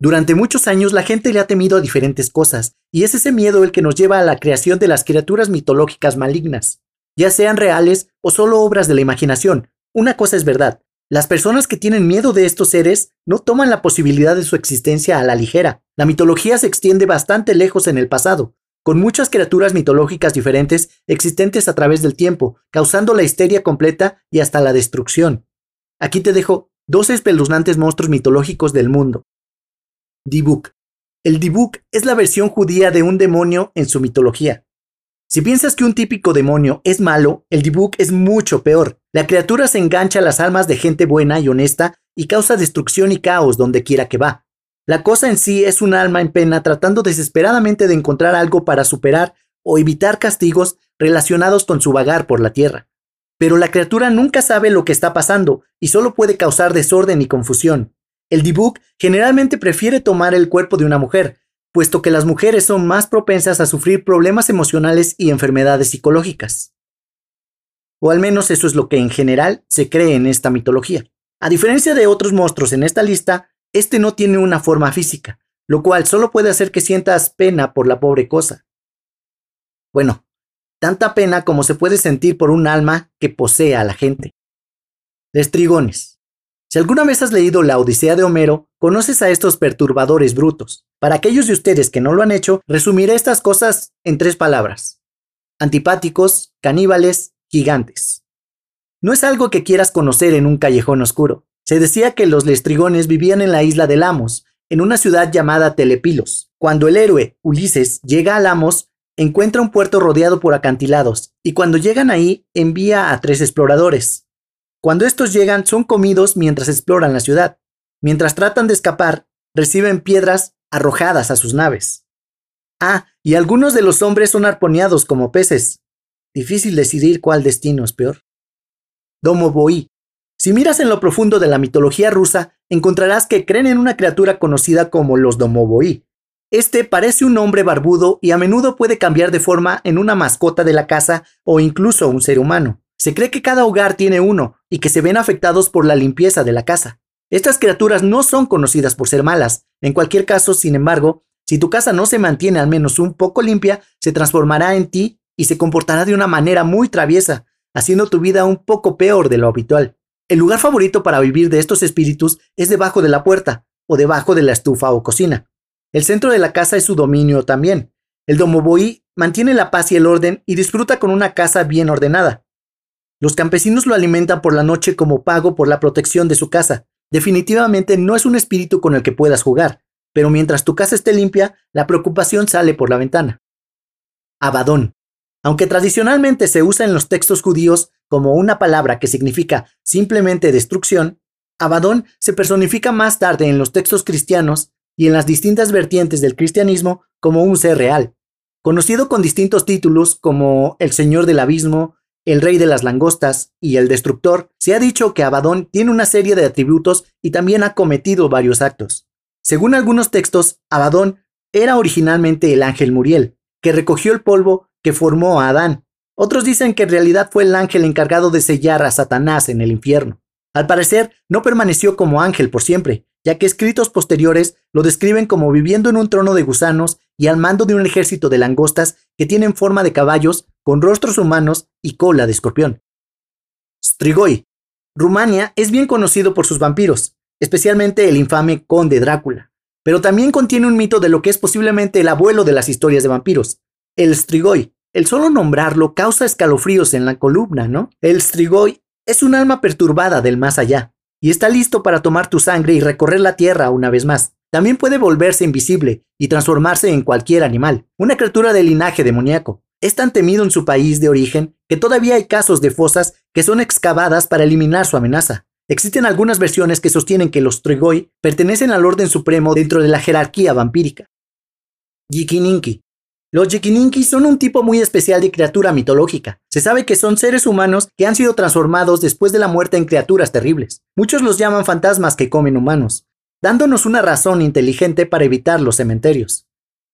Durante muchos años la gente le ha temido a diferentes cosas, y es ese miedo el que nos lleva a la creación de las criaturas mitológicas malignas, ya sean reales o solo obras de la imaginación. Una cosa es verdad, las personas que tienen miedo de estos seres no toman la posibilidad de su existencia a la ligera. La mitología se extiende bastante lejos en el pasado, con muchas criaturas mitológicas diferentes existentes a través del tiempo, causando la histeria completa y hasta la destrucción. Aquí te dejo dos espeluznantes monstruos mitológicos del mundo. Dibuk. El Dibuk es la versión judía de un demonio en su mitología. Si piensas que un típico demonio es malo, el Dibuk es mucho peor. La criatura se engancha a las almas de gente buena y honesta y causa destrucción y caos donde quiera que va. La cosa en sí es un alma en pena tratando desesperadamente de encontrar algo para superar o evitar castigos relacionados con su vagar por la tierra. Pero la criatura nunca sabe lo que está pasando y solo puede causar desorden y confusión. El Dibuk generalmente prefiere tomar el cuerpo de una mujer, puesto que las mujeres son más propensas a sufrir problemas emocionales y enfermedades psicológicas. O al menos eso es lo que en general se cree en esta mitología. A diferencia de otros monstruos en esta lista, este no tiene una forma física, lo cual solo puede hacer que sientas pena por la pobre cosa. Bueno, tanta pena como se puede sentir por un alma que posee a la gente. Les trigones. Si alguna vez has leído la Odisea de Homero, conoces a estos perturbadores brutos. Para aquellos de ustedes que no lo han hecho, resumiré estas cosas en tres palabras. Antipáticos, caníbales, gigantes. No es algo que quieras conocer en un callejón oscuro. Se decía que los lestrigones vivían en la isla de Lamos, en una ciudad llamada Telepilos. Cuando el héroe, Ulises, llega a Lamos, encuentra un puerto rodeado por acantilados, y cuando llegan ahí, envía a tres exploradores, cuando estos llegan, son comidos mientras exploran la ciudad. Mientras tratan de escapar, reciben piedras arrojadas a sus naves. Ah, y algunos de los hombres son arponeados como peces. Difícil decidir cuál destino es peor. Domoboi. Si miras en lo profundo de la mitología rusa, encontrarás que creen en una criatura conocida como los Domoboi. Este parece un hombre barbudo y a menudo puede cambiar de forma en una mascota de la casa o incluso un ser humano. Se cree que cada hogar tiene uno y que se ven afectados por la limpieza de la casa. Estas criaturas no son conocidas por ser malas. En cualquier caso, sin embargo, si tu casa no se mantiene al menos un poco limpia, se transformará en ti y se comportará de una manera muy traviesa, haciendo tu vida un poco peor de lo habitual. El lugar favorito para vivir de estos espíritus es debajo de la puerta o debajo de la estufa o cocina. El centro de la casa es su dominio también. El domoboí mantiene la paz y el orden y disfruta con una casa bien ordenada. Los campesinos lo alimentan por la noche como pago por la protección de su casa. Definitivamente no es un espíritu con el que puedas jugar, pero mientras tu casa esté limpia, la preocupación sale por la ventana. Abadón. Aunque tradicionalmente se usa en los textos judíos como una palabra que significa simplemente destrucción, Abadón se personifica más tarde en los textos cristianos y en las distintas vertientes del cristianismo como un ser real, conocido con distintos títulos como el Señor del Abismo, el rey de las langostas y el destructor, se ha dicho que Abadón tiene una serie de atributos y también ha cometido varios actos. Según algunos textos, Abadón era originalmente el ángel Muriel, que recogió el polvo que formó a Adán. Otros dicen que en realidad fue el ángel encargado de sellar a Satanás en el infierno. Al parecer, no permaneció como ángel por siempre, ya que escritos posteriores lo describen como viviendo en un trono de gusanos y al mando de un ejército de langostas que tienen forma de caballos, con rostros humanos y cola de escorpión. Strigoi. Rumania es bien conocido por sus vampiros, especialmente el infame conde Drácula, pero también contiene un mito de lo que es posiblemente el abuelo de las historias de vampiros, el Strigoi. El solo nombrarlo causa escalofríos en la columna, ¿no? El Strigoi es un alma perturbada del más allá, y está listo para tomar tu sangre y recorrer la tierra una vez más. También puede volverse invisible y transformarse en cualquier animal, una criatura de linaje demoníaco. Es tan temido en su país de origen que todavía hay casos de fosas que son excavadas para eliminar su amenaza. Existen algunas versiones que sostienen que los Trigoi pertenecen al orden supremo dentro de la jerarquía vampírica. Yikininki. Los Yikininki son un tipo muy especial de criatura mitológica. Se sabe que son seres humanos que han sido transformados después de la muerte en criaturas terribles. Muchos los llaman fantasmas que comen humanos dándonos una razón inteligente para evitar los cementerios.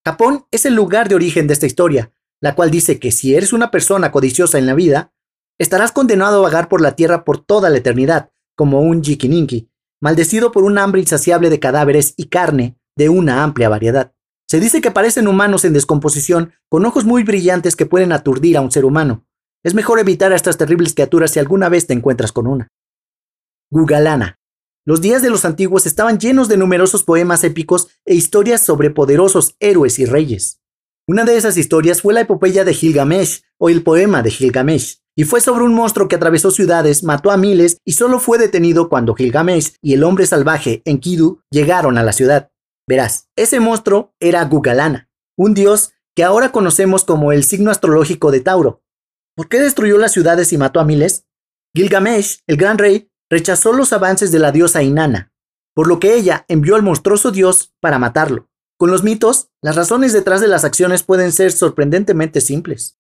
Japón es el lugar de origen de esta historia, la cual dice que si eres una persona codiciosa en la vida, estarás condenado a vagar por la tierra por toda la eternidad, como un jikininki, maldecido por un hambre insaciable de cadáveres y carne de una amplia variedad. Se dice que parecen humanos en descomposición, con ojos muy brillantes que pueden aturdir a un ser humano. Es mejor evitar a estas terribles criaturas si alguna vez te encuentras con una. Gugalana. Los días de los antiguos estaban llenos de numerosos poemas épicos e historias sobre poderosos héroes y reyes. Una de esas historias fue la epopeya de Gilgamesh o el poema de Gilgamesh, y fue sobre un monstruo que atravesó ciudades, mató a miles y solo fue detenido cuando Gilgamesh y el hombre salvaje Enkidu llegaron a la ciudad. Verás, ese monstruo era Gugalana, un dios que ahora conocemos como el signo astrológico de Tauro. ¿Por qué destruyó las ciudades y mató a miles? Gilgamesh, el gran rey, rechazó los avances de la diosa Inanna, por lo que ella envió al monstruoso dios para matarlo. Con los mitos, las razones detrás de las acciones pueden ser sorprendentemente simples.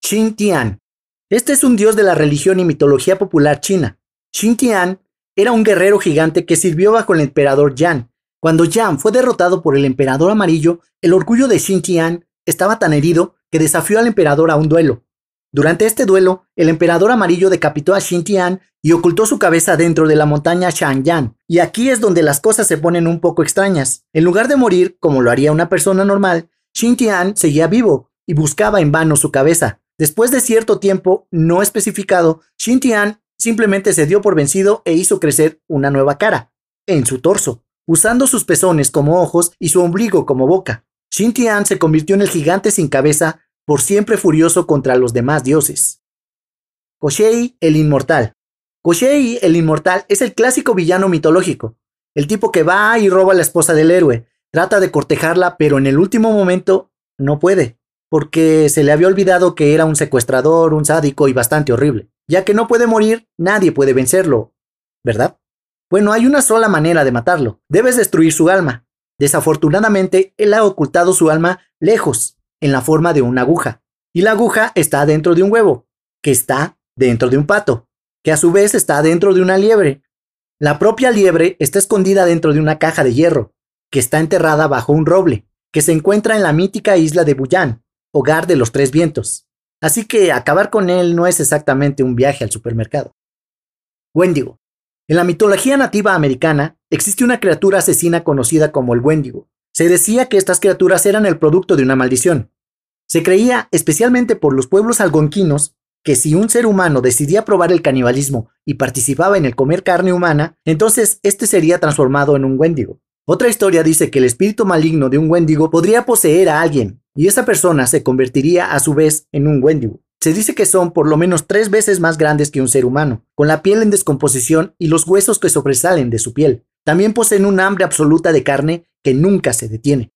Tian. Este es un dios de la religión y mitología popular china. Tian era un guerrero gigante que sirvió bajo el emperador Yan. Cuando Yan fue derrotado por el emperador amarillo, el orgullo de Tian estaba tan herido que desafió al emperador a un duelo. Durante este duelo, el emperador amarillo decapitó a Tian y ocultó su cabeza dentro de la montaña Shangyan. Y aquí es donde las cosas se ponen un poco extrañas. En lugar de morir, como lo haría una persona normal, Tian seguía vivo y buscaba en vano su cabeza. Después de cierto tiempo no especificado, Tian simplemente se dio por vencido e hizo crecer una nueva cara, en su torso, usando sus pezones como ojos y su ombligo como boca. Tian se convirtió en el gigante sin cabeza, por siempre furioso contra los demás dioses. Koshei el Inmortal. Koshei el Inmortal es el clásico villano mitológico, el tipo que va y roba a la esposa del héroe, trata de cortejarla, pero en el último momento no puede porque se le había olvidado que era un secuestrador, un sádico y bastante horrible. Ya que no puede morir, nadie puede vencerlo, ¿verdad? Bueno, hay una sola manera de matarlo. Debes destruir su alma. Desafortunadamente, él ha ocultado su alma lejos, en la forma de una aguja. Y la aguja está dentro de un huevo, que está dentro de un pato, que a su vez está dentro de una liebre. La propia liebre está escondida dentro de una caja de hierro, que está enterrada bajo un roble, que se encuentra en la mítica isla de Buyán, hogar de los tres vientos. Así que acabar con él no es exactamente un viaje al supermercado. Wendigo. En la mitología nativa americana existe una criatura asesina conocida como el Wendigo. Se decía que estas criaturas eran el producto de una maldición. Se creía, especialmente por los pueblos algonquinos, que si un ser humano decidía probar el canibalismo y participaba en el comer carne humana, entonces este sería transformado en un Wendigo. Otra historia dice que el espíritu maligno de un Wendigo podría poseer a alguien y esa persona se convertiría a su vez en un Wendigo. Se dice que son por lo menos tres veces más grandes que un ser humano, con la piel en descomposición y los huesos que sobresalen de su piel. También poseen un hambre absoluta de carne que nunca se detiene.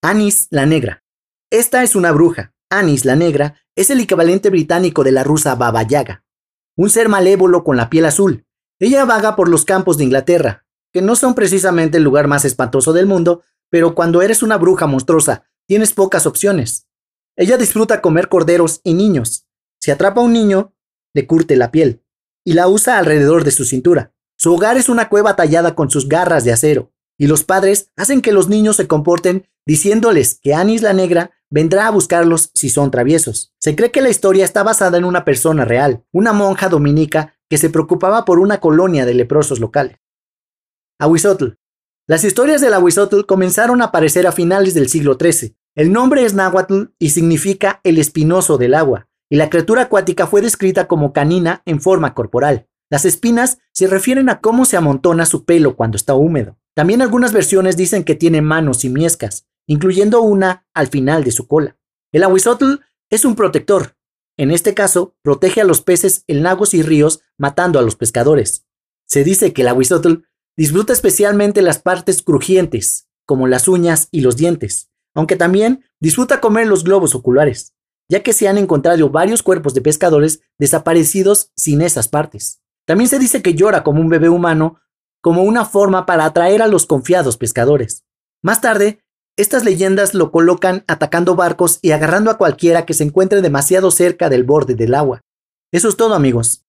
Anis la Negra. Esta es una bruja. Anis la Negra es el equivalente británico de la rusa Baba Yaga, un ser malévolo con la piel azul. Ella vaga por los campos de Inglaterra, que no son precisamente el lugar más espantoso del mundo, pero cuando eres una bruja monstruosa tienes pocas opciones. Ella disfruta comer corderos y niños. Si atrapa a un niño, le curte la piel y la usa alrededor de su cintura. Su hogar es una cueva tallada con sus garras de acero, y los padres hacen que los niños se comporten diciéndoles que Anis la Negra vendrá a buscarlos si son traviesos. Se cree que la historia está basada en una persona real, una monja dominica que se preocupaba por una colonia de leprosos locales. Ahuizotl. Las historias del Ahuizotl comenzaron a aparecer a finales del siglo XIII, el nombre es náhuatl y significa el espinoso del agua, y la criatura acuática fue descrita como canina en forma corporal. Las espinas se refieren a cómo se amontona su pelo cuando está húmedo. También algunas versiones dicen que tiene manos y miescas, incluyendo una al final de su cola. El ahuizotl es un protector. En este caso, protege a los peces en lagos y ríos matando a los pescadores. Se dice que el ahuizotl disfruta especialmente las partes crujientes, como las uñas y los dientes aunque también disfruta comer los globos oculares, ya que se han encontrado varios cuerpos de pescadores desaparecidos sin esas partes. También se dice que llora como un bebé humano, como una forma para atraer a los confiados pescadores. Más tarde, estas leyendas lo colocan atacando barcos y agarrando a cualquiera que se encuentre demasiado cerca del borde del agua. Eso es todo amigos.